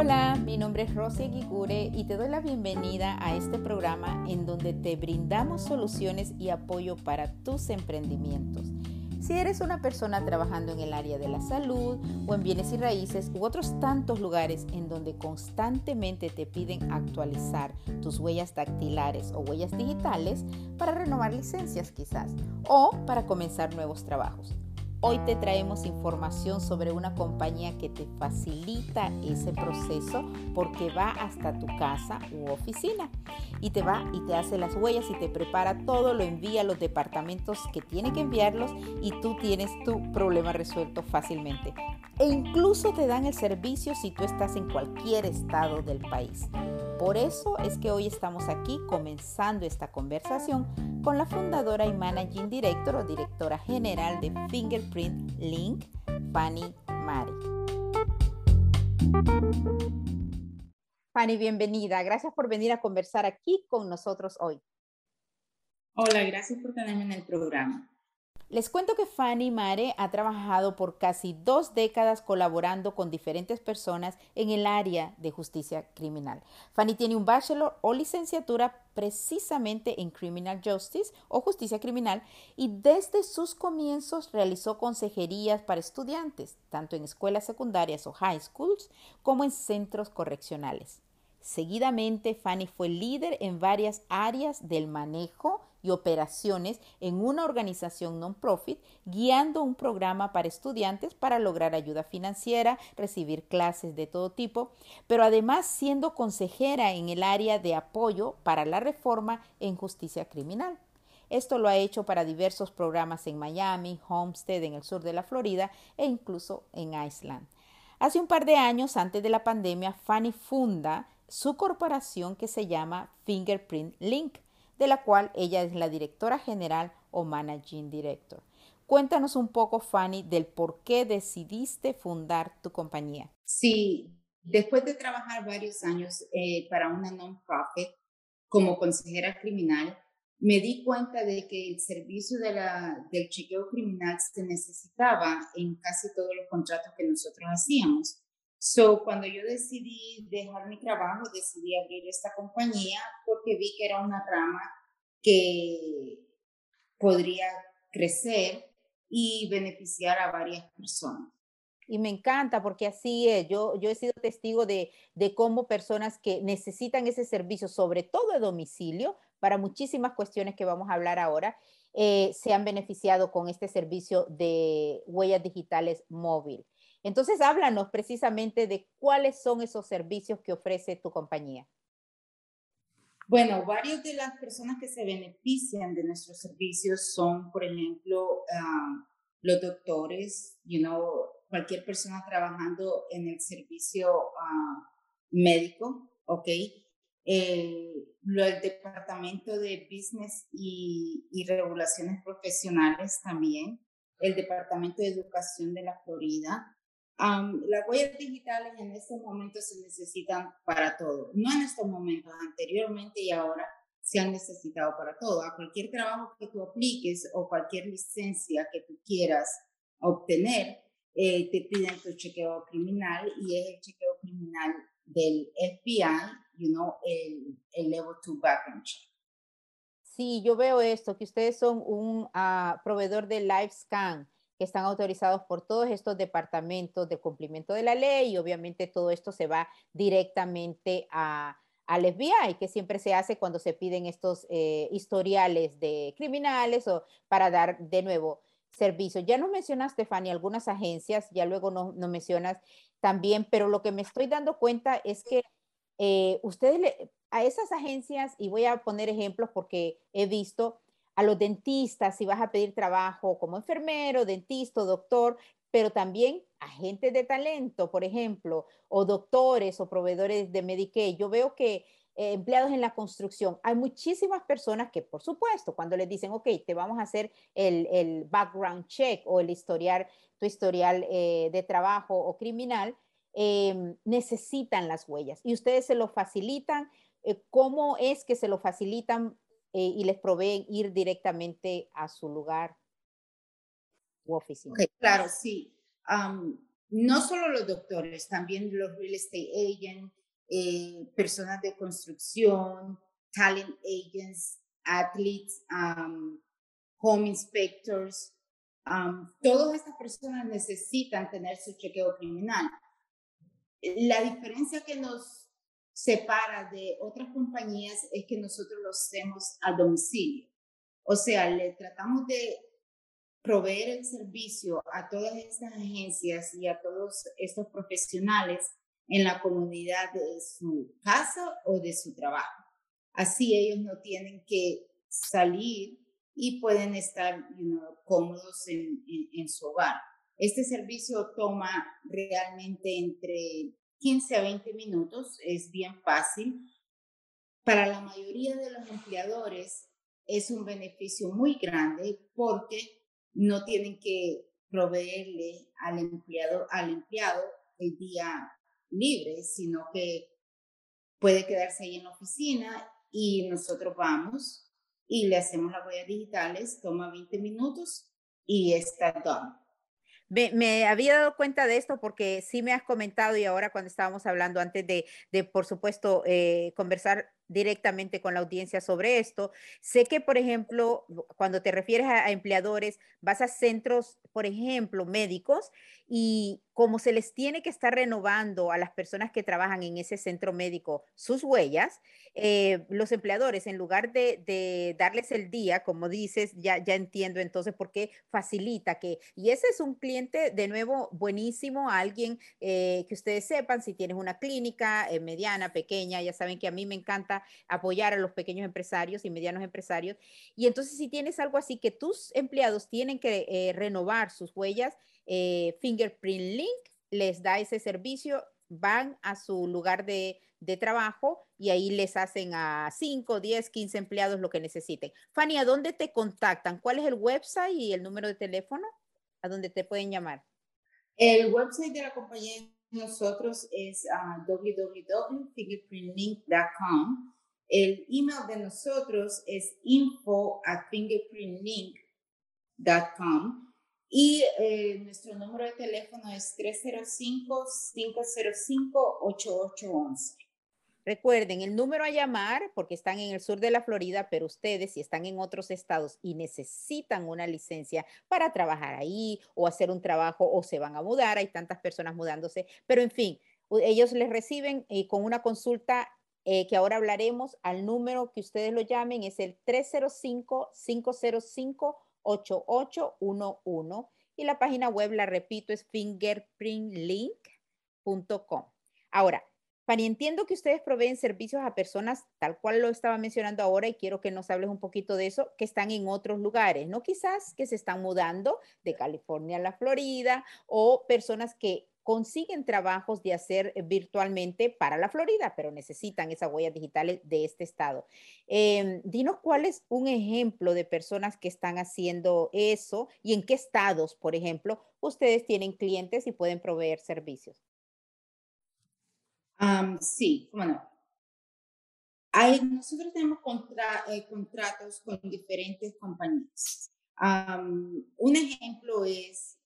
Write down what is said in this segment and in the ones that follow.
Hola, mi nombre es Rosy Aguigure y te doy la bienvenida a este programa en donde te brindamos soluciones y apoyo para tus emprendimientos. Si eres una persona trabajando en el área de la salud o en bienes y raíces u otros tantos lugares en donde constantemente te piden actualizar tus huellas dactilares o huellas digitales para renovar licencias quizás o para comenzar nuevos trabajos. Hoy te traemos información sobre una compañía que te facilita ese proceso porque va hasta tu casa u oficina y te va y te hace las huellas y te prepara todo, lo envía a los departamentos que tiene que enviarlos y tú tienes tu problema resuelto fácilmente. E incluso te dan el servicio si tú estás en cualquier estado del país. Por eso es que hoy estamos aquí comenzando esta conversación con la fundadora y managing director o directora general de Fingerprint Link, Fanny Mari. Fanny, bienvenida. Gracias por venir a conversar aquí con nosotros hoy. Hola, gracias por tenerme en el programa. Les cuento que Fanny Mare ha trabajado por casi dos décadas colaborando con diferentes personas en el área de justicia criminal. Fanny tiene un bachelor o licenciatura precisamente en Criminal Justice o justicia criminal y desde sus comienzos realizó consejerías para estudiantes, tanto en escuelas secundarias o high schools como en centros correccionales. Seguidamente, Fanny fue líder en varias áreas del manejo y operaciones en una organización non-profit, guiando un programa para estudiantes para lograr ayuda financiera, recibir clases de todo tipo, pero además siendo consejera en el área de apoyo para la reforma en justicia criminal. Esto lo ha hecho para diversos programas en Miami, Homestead en el sur de la Florida e incluso en Iceland. Hace un par de años, antes de la pandemia, Fanny funda su corporación que se llama Fingerprint Link, de la cual ella es la directora general o managing director. Cuéntanos un poco, Fanny, del por qué decidiste fundar tu compañía. Sí, después de trabajar varios años eh, para una non-profit como consejera criminal, me di cuenta de que el servicio del chequeo criminal se necesitaba en casi todos los contratos que nosotros hacíamos. So, cuando yo decidí dejar mi trabajo, decidí abrir esta compañía porque vi que era una rama que podría crecer y beneficiar a varias personas. Y me encanta porque así es. Yo, yo he sido testigo de, de cómo personas que necesitan ese servicio, sobre todo de domicilio, para muchísimas cuestiones que vamos a hablar ahora, eh, se han beneficiado con este servicio de huellas digitales móvil. Entonces, háblanos precisamente de cuáles son esos servicios que ofrece tu compañía. Bueno, varias de las personas que se benefician de nuestros servicios son, por ejemplo, ah, los doctores, you know, cualquier persona trabajando en el servicio uh, médico, ¿ok? el departamento de business y, y regulaciones profesionales también, el departamento de educación de la Florida, las huellas digitales en estos momentos se necesitan para todo. No en estos momentos, anteriormente y ahora se han necesitado para todo. A cualquier trabajo que tú apliques o cualquier licencia que tú quieras obtener, eh, te piden tu chequeo criminal y es el chequeo criminal del FBI, you know, el, el Level 2 Background Check. Sí, yo veo esto, que ustedes son un uh, proveedor de LiveScan que están autorizados por todos estos departamentos de cumplimiento de la ley y obviamente todo esto se va directamente a, al FBI, que siempre se hace cuando se piden estos eh, historiales de criminales o para dar de nuevo servicio. Ya nos mencionaste, Fanny, algunas agencias, ya luego nos no mencionas también, pero lo que me estoy dando cuenta es que eh, ustedes a esas agencias, y voy a poner ejemplos porque he visto, a los dentistas si vas a pedir trabajo como enfermero, dentista, doctor, pero también agentes de talento, por ejemplo, o doctores o proveedores de Medicaid. Yo veo que eh, empleados en la construcción, hay muchísimas personas que, por supuesto, cuando les dicen, ok, te vamos a hacer el, background check o el historial, tu historial eh, de trabajo o criminal, em, necesitan las huellas y ustedes se lo facilitan. Eh, ¿Cómo es que se lo facilitan eh, y les proveen ir directamente a su lugar u oficina. claro, sí. no solo los doctores, también los real estate agents, eh, personas de construcción, talent agents, athletes, um, home inspectors. Um, todas estas personas necesitan tener su chequeo criminal. La diferencia que nos separa de otras compañías es que nosotros lo hacemos a domicilio. O sea, le tratamos de proveer el servicio a todas estas agencias y a todos estos profesionales en la comunidad de su casa o de su trabajo. Así ellos no tienen que salir y pueden estar cómodos en, en, su hogar. Este servicio toma realmente entre 15 a 20 minutos, es bien fácil. Para la mayoría de los empleadores es un beneficio muy grande porque no tienen que proveerle al empleado, al empleado el día libre, sino que puede quedarse ahí en la oficina y nosotros vamos y le hacemos las huellas digitales, toma 20 minutos y está done. Me, había dado cuenta de esto porque sí me has comentado y ahora cuando estábamos hablando antes de, de por supuesto, eh, conversar directamente con la audiencia sobre esto. Sé que, por ejemplo, cuando te refieres a, empleadores, vas a centros, por ejemplo, médicos, y como se les tiene que estar renovando a las personas que trabajan en ese centro médico sus huellas, eh, los empleadores, en lugar de, darles el día, como dices, ya, entiendo entonces por qué facilita que, y ese es un cliente, de nuevo, buenísimo, alguien eh, que ustedes sepan, si tienes una clínica eh, mediana, pequeña, ya saben que a mí me encanta apoyar a los pequeños empresarios y medianos empresarios. Y entonces si tienes algo así que tus empleados tienen que eh, renovar sus huellas, eh, Fingerprint Link les da ese servicio, van a su lugar de, de trabajo y ahí les hacen a 5, 10, 15 empleados lo que necesiten. Fanny, ¿a dónde te contactan? ¿Cuál es el website y el número de teléfono a dónde te pueden llamar? El website de la compañía nosotros es uh, www.fingerprintlink.com. El email de nosotros es info at fingerprintlink.com. Y eh, nuestro número de teléfono es 305-505-8811. Recuerden, el número a llamar, porque están en el sur de la Florida, pero ustedes si están en otros estados y necesitan una licencia para trabajar ahí o hacer un trabajo o se van a mudar, hay tantas personas mudándose, pero en fin, ellos les reciben eh, con una consulta eh, que ahora hablaremos al número que ustedes lo llamen, es el 305-505-8811 y la página web, la repito, es fingerprintlink.com. Ahora, Fanny, entiendo que ustedes proveen servicios a personas, tal cual lo estaba mencionando ahora, y quiero que nos hables un poquito de eso, que están en otros lugares, ¿no? Quizás que se están mudando de California a la Florida o personas que consiguen trabajos de hacer virtualmente para la Florida, pero necesitan esas huellas digitales de este estado. Em, dinos cuál es un ejemplo de personas que están haciendo eso y en qué estados, por ejemplo, ustedes tienen clientes y pueden proveer servicios sí, bueno. Hay, nosotros tenemos eh, contratos con diferentes compañías. un ejemplo es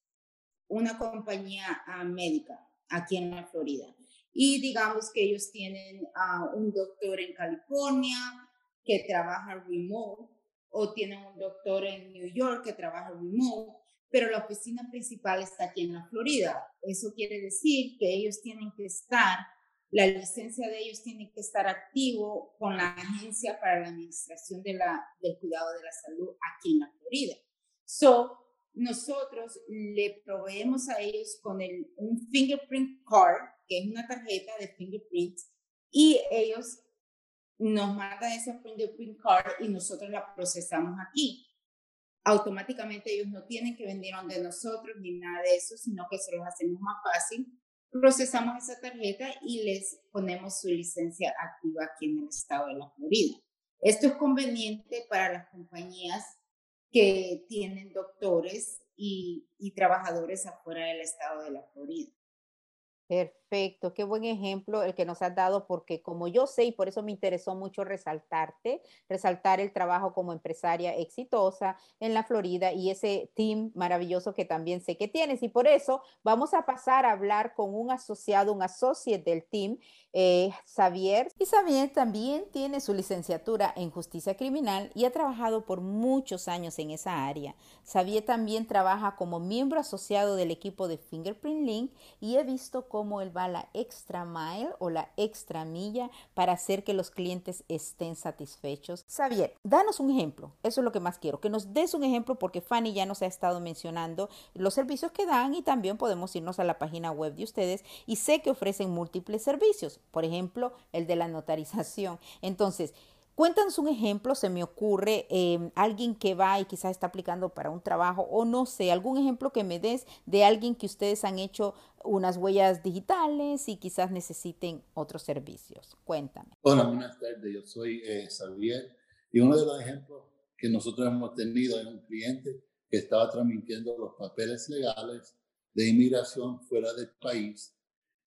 una compañía ah, médica aquí en la Florida. Y digamos que ellos tienen a un doctor en California que trabaja remote o tienen un doctor en New York que trabaja remote, pero la oficina principal está aquí en la Florida. Eso quiere decir que ellos tienen que estar la licencia de ellos tiene que estar activo con la Agencia para la Administración de la, del Cuidado de la Salud aquí en la Florida. So, nosotros le proveemos a ellos con el, un fingerprint card, que es una tarjeta de fingerprint, y ellos nos mandan ese fingerprint card y nosotros la procesamos aquí. Automáticamente ellos no tienen que venir donde nosotros ni nada de eso, sino que se los hacemos más fácil procesamos esa tarjeta y les ponemos su licencia activa aquí en el estado de la Florida. Esto es conveniente para las compañías que tienen doctores y, y trabajadores afuera del estado de la Florida. Perfecto, qué buen ejemplo el que nos has dado, porque como yo sé, y por eso me interesó mucho resaltarte, resaltar el trabajo como empresaria exitosa en la Florida y ese team maravilloso que también sé que tienes. Y por eso vamos a pasar a hablar con un asociado, un associate del team, eh, Xavier. Y Xavier también tiene su licenciatura en justicia criminal y ha trabajado por muchos años en esa área. Xavier también trabaja como miembro asociado del equipo de Fingerprint Link y he visto cómo él va la extra mile o la extra milla para hacer que los clientes estén satisfechos. Xavier, danos un ejemplo. Eso es lo que más quiero, que nos des un ejemplo porque Fanny ya nos ha estado mencionando los servicios que dan y también podemos irnos a la página web de ustedes y sé que ofrecen múltiples servicios, por ejemplo, el de la notarización. Entonces, Cuéntanos un ejemplo, se me ocurre em, alguien que va y quizás está aplicando para un trabajo o no sé, algún ejemplo que me des de alguien que ustedes han hecho unas huellas digitales y quizás necesiten otros servicios. Cuéntame. Hola, buenas tardes. Yo soy eh, Xavier y uno de los ejemplos que nosotros hemos tenido es un cliente que estaba transmitiendo los papeles legales de inmigración fuera del país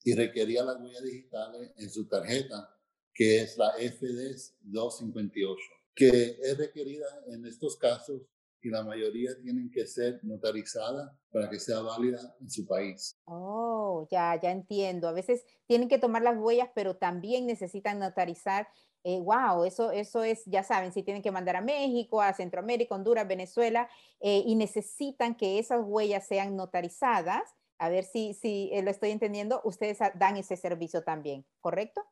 y requería las huellas digitales en su tarjeta que es la FDS 258, que es requerida en estos casos y la mayoría tienen que ser notarizadas para que sea válida en su país. Oh, ya, ya entiendo. A veces tienen que tomar las huellas, pero también necesitan notarizar. Eh, wow, eso, eso es, ya saben, si tienen que mandar a México, a Centroamérica, Honduras, Venezuela, eh, y necesitan que esas huellas sean notarizadas. A ver si, si eh, lo estoy entendiendo, ustedes dan ese servicio también, ¿correcto?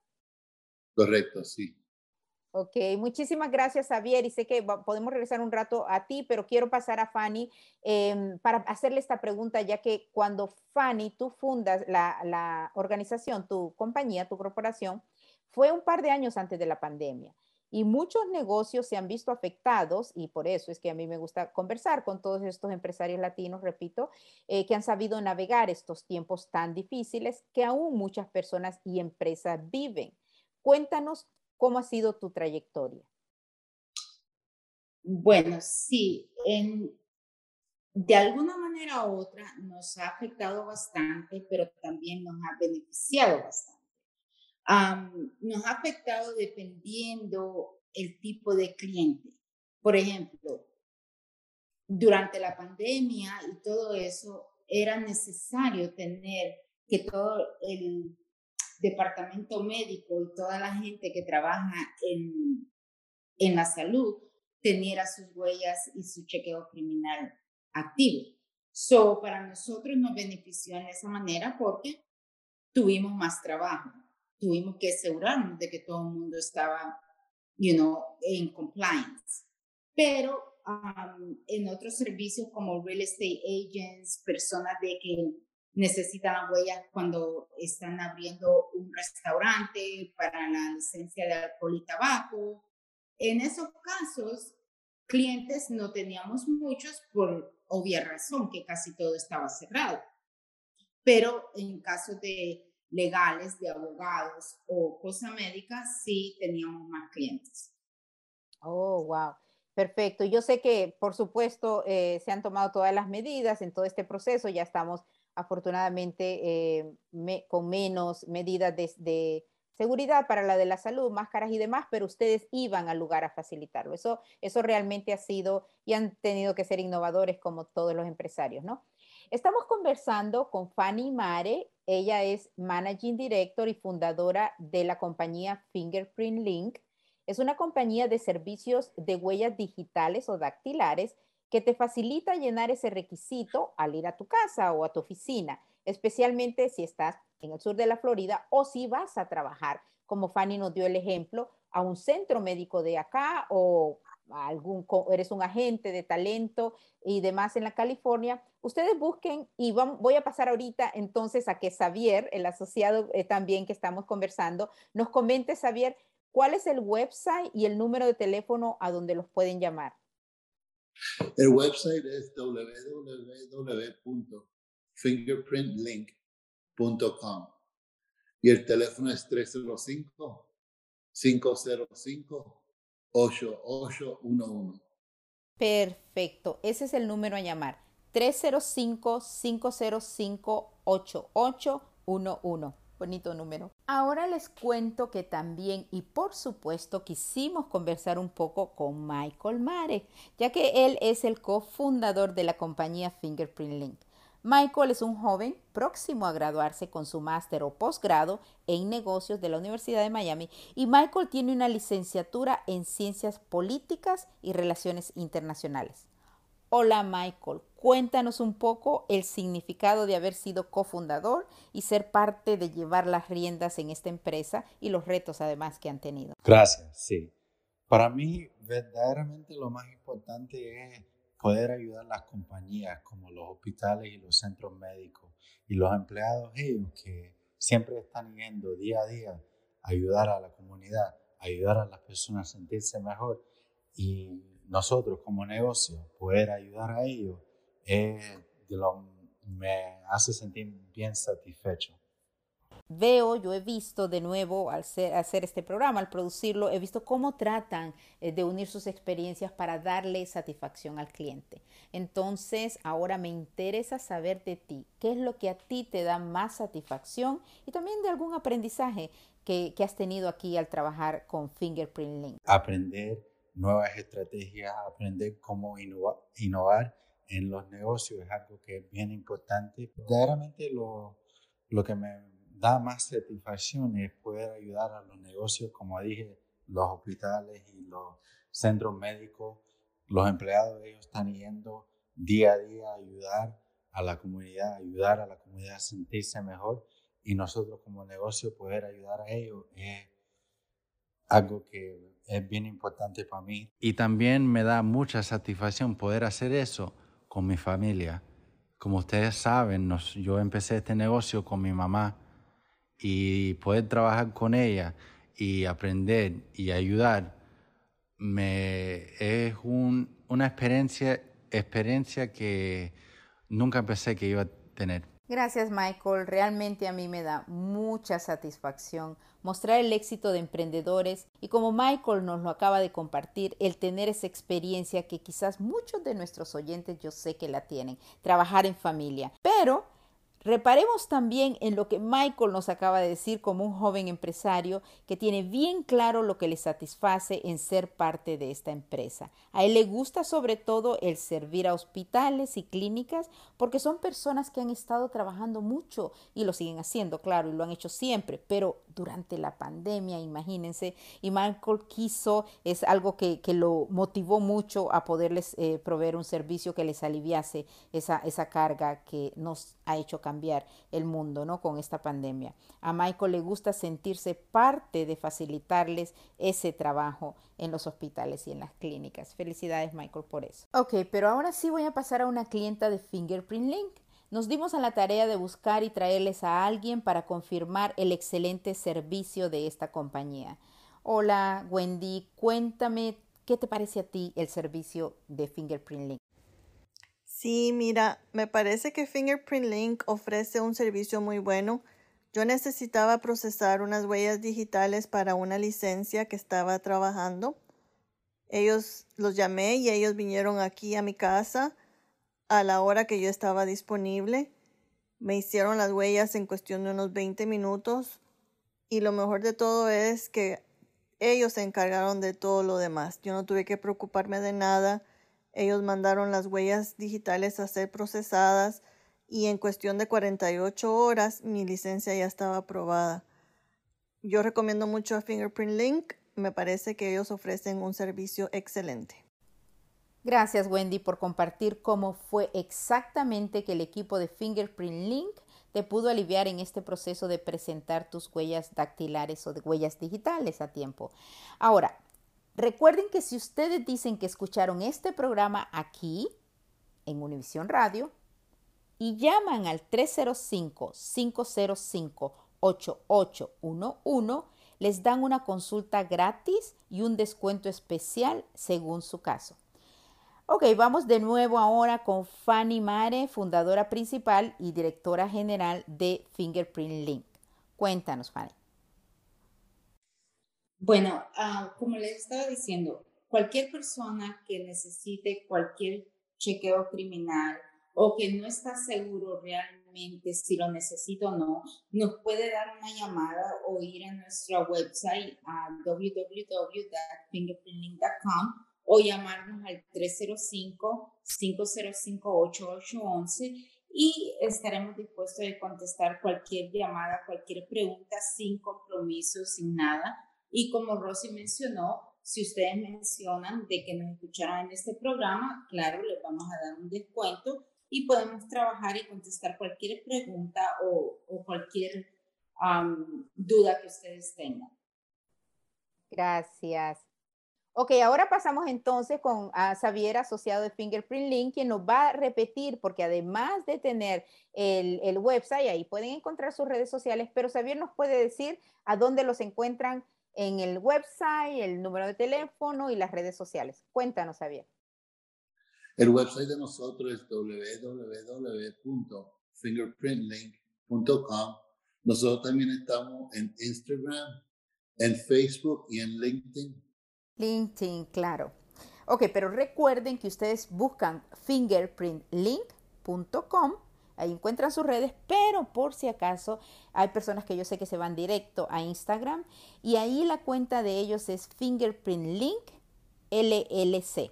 Correcto, sí. Ok, muchísimas gracias, Javier. Y sé que podemos regresar un rato a ti, pero quiero pasar a Fanny em, para hacerle esta pregunta, ya que cuando Fanny, tú fundas la, la organización, tu compañía, tu corporación, fue un par de años antes de la pandemia y muchos negocios se han visto afectados y por eso es que a mí me gusta conversar con todos estos empresarios latinos, repito, eh, que han sabido navegar estos tiempos tan difíciles que aún muchas personas y empresas viven. Cuéntanos cómo ha sido tu trayectoria. Bueno, sí, de alguna manera u otra nos ha afectado bastante, pero también nos ha beneficiado bastante. nos ha afectado dependiendo el tipo de cliente. Por ejemplo, durante la pandemia y todo eso, era necesario tener que todo el departamento médico y toda la gente que trabaja en, en la salud teniera sus huellas y su chequeo criminal activo. So, para nosotros nos benefició en esa manera porque tuvimos más trabajo, tuvimos que asegurarnos de que todo el mundo estaba, you know, en compliance. Pero um, en otros servicios como real estate agents, personas de que necesitan huellas cuando están abriendo un restaurante para la licencia de alcohol y tabaco. En esos casos, clientes no teníamos muchos por obvia razón, que casi todo estaba cerrado. Pero en casos de legales, de abogados o cosa médica, sí teníamos más clientes. Oh, wow. Perfecto. Yo sé que, por supuesto, eh, se han tomado todas las medidas en todo este proceso. Ya estamos afortunadamente eh, con menos medidas de, seguridad para la de la salud, máscaras y demás, pero ustedes iban al lugar a facilitarlo. Eso, eso realmente ha sido y han tenido que ser innovadores como todos los empresarios, ¿no? Estamos conversando con Fanny Mare, ella es Managing Director y fundadora de la compañía Fingerprint Link. Es una compañía de servicios de huellas digitales o dactilares que te facilita llenar ese requisito al ir a tu casa o a tu oficina, especialmente si estás en el sur de la Florida o si vas a trabajar, como Fanny nos dio el ejemplo, a un centro médico de acá o algún, eres un agente de talento y demás en la California, ustedes busquen y voy a pasar ahorita entonces a que Xavier, el asociado eh, también que estamos conversando, nos comente, Xavier, cuál es el website y el número de teléfono a donde los pueden llamar. El website es www.fingerprintlink.com y el teléfono es 305-505-8811. Perfecto, ese es el número a llamar. 305-505-8811. 11. Bonito número. Ahora les cuento que también y por supuesto quisimos conversar un poco con Michael Mare, ya que él es el cofundador de la compañía Fingerprint Link. Michael es un joven próximo a graduarse con su máster o posgrado en negocios de la Universidad de Miami y Michael tiene una licenciatura en ciencias políticas y relaciones internacionales. Hola Michael, cuéntanos un poco el significado de haber sido cofundador y ser parte de llevar las riendas en esta empresa y los retos además que han tenido. Gracias, sí. Para mí verdaderamente lo más importante es poder ayudar a las compañías como los hospitales y los centros médicos y los empleados ellos que siempre están yendo día a día a ayudar a la comunidad, ayudar a las personas a sentirse mejor y nosotros como negocio poder ayudar a ellos me hace sentir bien satisfecho veo, yo he visto de nuevo al hacer este programa, al producirlo, he visto cómo tratan eh, de unir sus experiencias para darle satisfacción al cliente. Entonces, ahora me interesa saber de ti, qué es lo que a ti te da más satisfacción y también de algún aprendizaje que, que has tenido aquí al trabajar con Fingerprint Link. Aprender nuevas estrategias, aprender cómo innovar en los negocios es algo que es bien importante. Verdaderamente lo, lo que me da más satisfacción es poder ayudar a los negocios, como dije, los hospitales y los centros médicos, los empleados ellos están yendo día a día a ayudar a la comunidad, ayudar a la comunidad a sentirse mejor y nosotros como negocio poder ayudar a ellos es algo que es bien importante para mí. Y también me da mucha satisfacción poder hacer eso con mi familia. Como ustedes saben, yo empecé este negocio con mi mamá y poder trabajar con ella y aprender y ayudar me es una experiencia experiencia que nunca pensé que iba a tener. Gracias Michael, realmente a mí me da mucha satisfacción mostrar el éxito de emprendedores y como Michael nos lo acaba de compartir, el tener esa experiencia que quizás muchos de nuestros oyentes yo sé que la tienen, trabajar en familia. Pero Reparemos también en lo que Michael nos acaba de decir como un joven empresario que tiene bien claro lo que le satisface en ser parte de esta empresa. A él le gusta sobre todo el servir a hospitales y clínicas porque son personas que han estado trabajando mucho y lo siguen haciendo, claro, y lo han hecho siempre, pero durante la pandemia, imagínense, y Michael quiso, es algo que, lo motivó mucho a poderles eh, proveer un servicio que les aliviase esa, esa carga que nos ha hecho cambiar el mundo, ¿no? Con esta pandemia. A Michael le gusta sentirse parte de facilitarles ese trabajo en los hospitales y en las clínicas. Felicidades, Michael, por eso. Ok, pero ahora sí voy a pasar a una clienta de Fingerprint Link. Nos dimos a la tarea de buscar y traerles a alguien para confirmar el excelente servicio de esta compañía. Hola, Wendy, cuéntame qué te parece a ti el servicio de Fingerprint Link. Sí, mira, me parece que Fingerprint Link ofrece un servicio muy bueno. Yo necesitaba procesar unas huellas digitales para una licencia que estaba trabajando. Ellos los llamé y ellos vinieron aquí a mi casa a la hora que yo estaba disponible. Me hicieron las huellas en cuestión de unos 20 minutos y lo mejor de todo es que ellos se encargaron de todo lo demás. Yo no tuve que preocuparme de nada. Ellos mandaron las huellas digitales a ser procesadas y en cuestión de 48 horas mi licencia ya estaba aprobada. Yo recomiendo mucho a Fingerprint Link. Me parece que ellos ofrecen un servicio excelente. Gracias Wendy por compartir cómo fue exactamente que el equipo de Fingerprint Link te pudo aliviar en este proceso de presentar tus huellas dactilares o de huellas digitales a tiempo. Ahora, recuerden que si ustedes dicen que escucharon este programa aquí, en Univisión Radio, y llaman al 305-505-8811, les dan una consulta gratis y un descuento especial según su caso. Ok, vamos de nuevo ahora con Fanny Mare, fundadora principal y directora general de Fingerprint Link. Cuéntanos, Fanny. Bueno, ah, como les estaba diciendo, cualquier persona que necesite cualquier chequeo criminal o que no está seguro realmente si lo necesito o no, nos puede dar una llamada o ir a nuestra website a www.fingerprintlink.com o llamarnos al 305-505-8811 y estaremos dispuestos a contestar cualquier llamada, cualquier pregunta sin compromiso, sin nada. Y como Rosy mencionó, si ustedes mencionan de que nos escucharon en este programa, claro, les vamos a dar un descuento y podemos trabajar y contestar cualquier pregunta o, cualquier duda que ustedes tengan. Gracias. Ok, ahora pasamos entonces con a Xavier, asociado de Fingerprint Link, quien nos va a repetir, porque además de tener el, el, website, ahí pueden encontrar sus redes sociales, pero Xavier nos puede decir a dónde los encuentran en el website, el número de teléfono y las redes sociales. Cuéntanos, Xavier. El website de nosotros es www.fingerprintlink.com. Nosotros también estamos en Instagram, en Facebook y en LinkedIn. LinkedIn, claro. Ok, pero recuerden que ustedes buscan fingerprintlink.com, ahí encuentran sus redes, pero por si acaso hay personas que yo sé que se van directo a Instagram y ahí la cuenta de ellos es fingerprintlink LLC.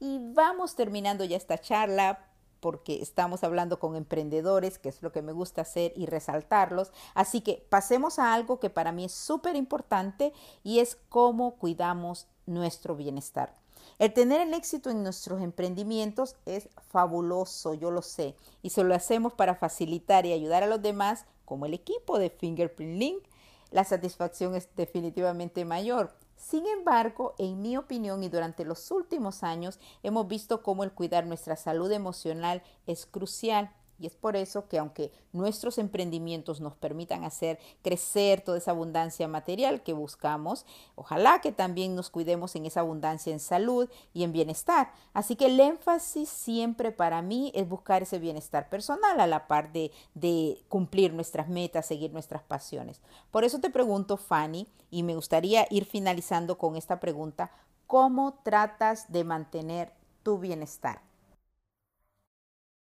Y vamos terminando ya esta charla porque estamos hablando con emprendedores, que es lo que me gusta hacer y resaltarlos. Así que pasemos a algo que para mí es súper importante y es cómo cuidamos nuestro bienestar. El tener el éxito en nuestros emprendimientos es fabuloso, yo lo sé, y se lo hacemos para facilitar y ayudar a los demás, como el equipo de Fingerprint Link. La satisfacción es definitivamente mayor. Sin embargo, en mi opinión y durante los últimos años hemos visto cómo el cuidar nuestra salud emocional es crucial y es por eso que aunque nuestros emprendimientos nos permitan hacer crecer toda esa abundancia material que buscamos, ojalá que también nos cuidemos en esa abundancia en salud y en bienestar. Así que el énfasis siempre para mí es buscar ese bienestar personal a la par de, de cumplir nuestras metas, seguir nuestras pasiones. Por eso te pregunto, Fanny, y me gustaría ir finalizando con esta pregunta, ¿cómo tratas de mantener tu bienestar?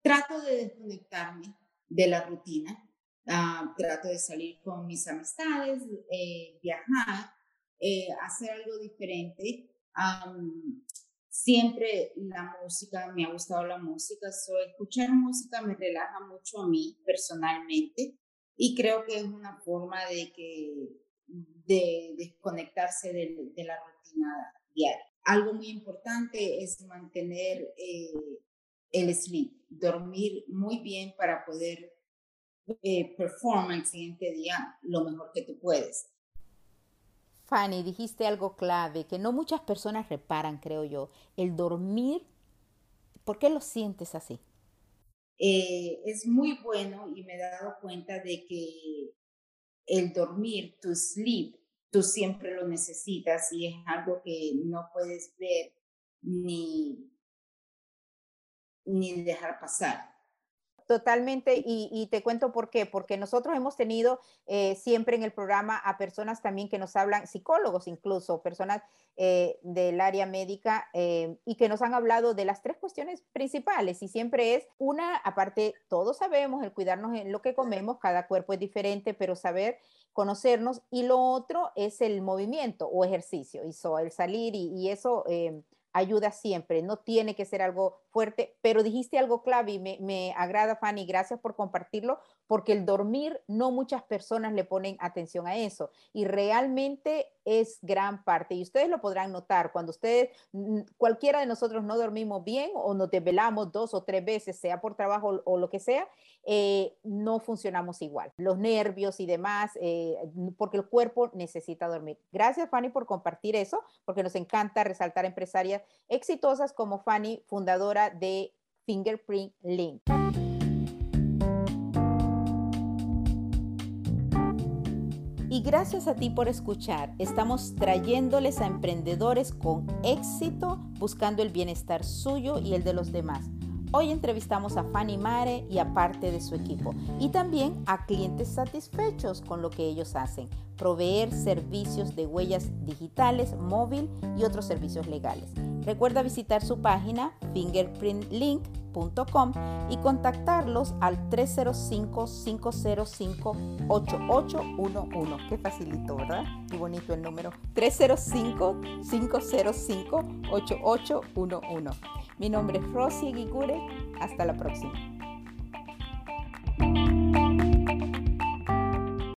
Trato de desconectarme de la rutina, ah, trato de salir con mis amistades, eh, viajar, eh, hacer algo diferente. siempre la música, me ha gustado la música, so, escuchar música me relaja mucho a mí personalmente y creo que es una forma de, que, de desconectarse de, la rutina diaria. Algo muy importante es mantener eh, el sleep, dormir muy bien para poder eh, performar el siguiente día lo mejor que tú puedes. Fanny, dijiste algo clave que no muchas personas reparan, creo yo. El dormir, ¿por qué lo sientes así? Eh, es muy bueno y me he dado cuenta de que el dormir, tu sleep, tú siempre lo necesitas y es algo que no puedes ver ni ni dejar pasar. Totalmente, y, te cuento por qué, porque nosotros hemos tenido eh, siempre en el programa a personas también que nos hablan, psicólogos incluso, personas eh, del área médica, eh, y que nos han hablado de las tres cuestiones principales, y siempre es una, aparte, todos sabemos el cuidarnos en lo que comemos, cada cuerpo es diferente, pero saber conocernos, y lo otro es el movimiento o ejercicio, y el salir, y, y eso ayuda siempre, no tiene que ser algo fuerte, pero dijiste algo clave y me, me, agrada, Fanny, gracias por compartirlo, porque el dormir no muchas personas le ponen atención a eso y realmente es gran parte y ustedes lo podrán notar cuando ustedes, mm, cualquiera de nosotros no dormimos bien o nos desvelamos dos o tres veces, sea por trabajo o lo que sea, eh, no funcionamos igual. Los nervios y demás, eh, porque el cuerpo necesita dormir. Gracias Fanny por compartir eso, porque nos encanta resaltar empresarias exitosas como Fanny, fundadora de Fingerprint Link. Y gracias a ti por escuchar. Estamos trayéndoles a emprendedores con éxito, buscando el bienestar suyo y el de los demás. Hoy entrevistamos a Fanny Mare y a parte de su equipo y también a clientes satisfechos con lo que ellos hacen, proveer servicios de huellas digitales, móvil y otros servicios legales. Recuerda visitar su página y contactarlos al 305-505-8811. Qué facilito, ¿verdad? Qué bonito el número. 305-505-8811. Mi nombre es Rosy Guigure. Hasta la próxima.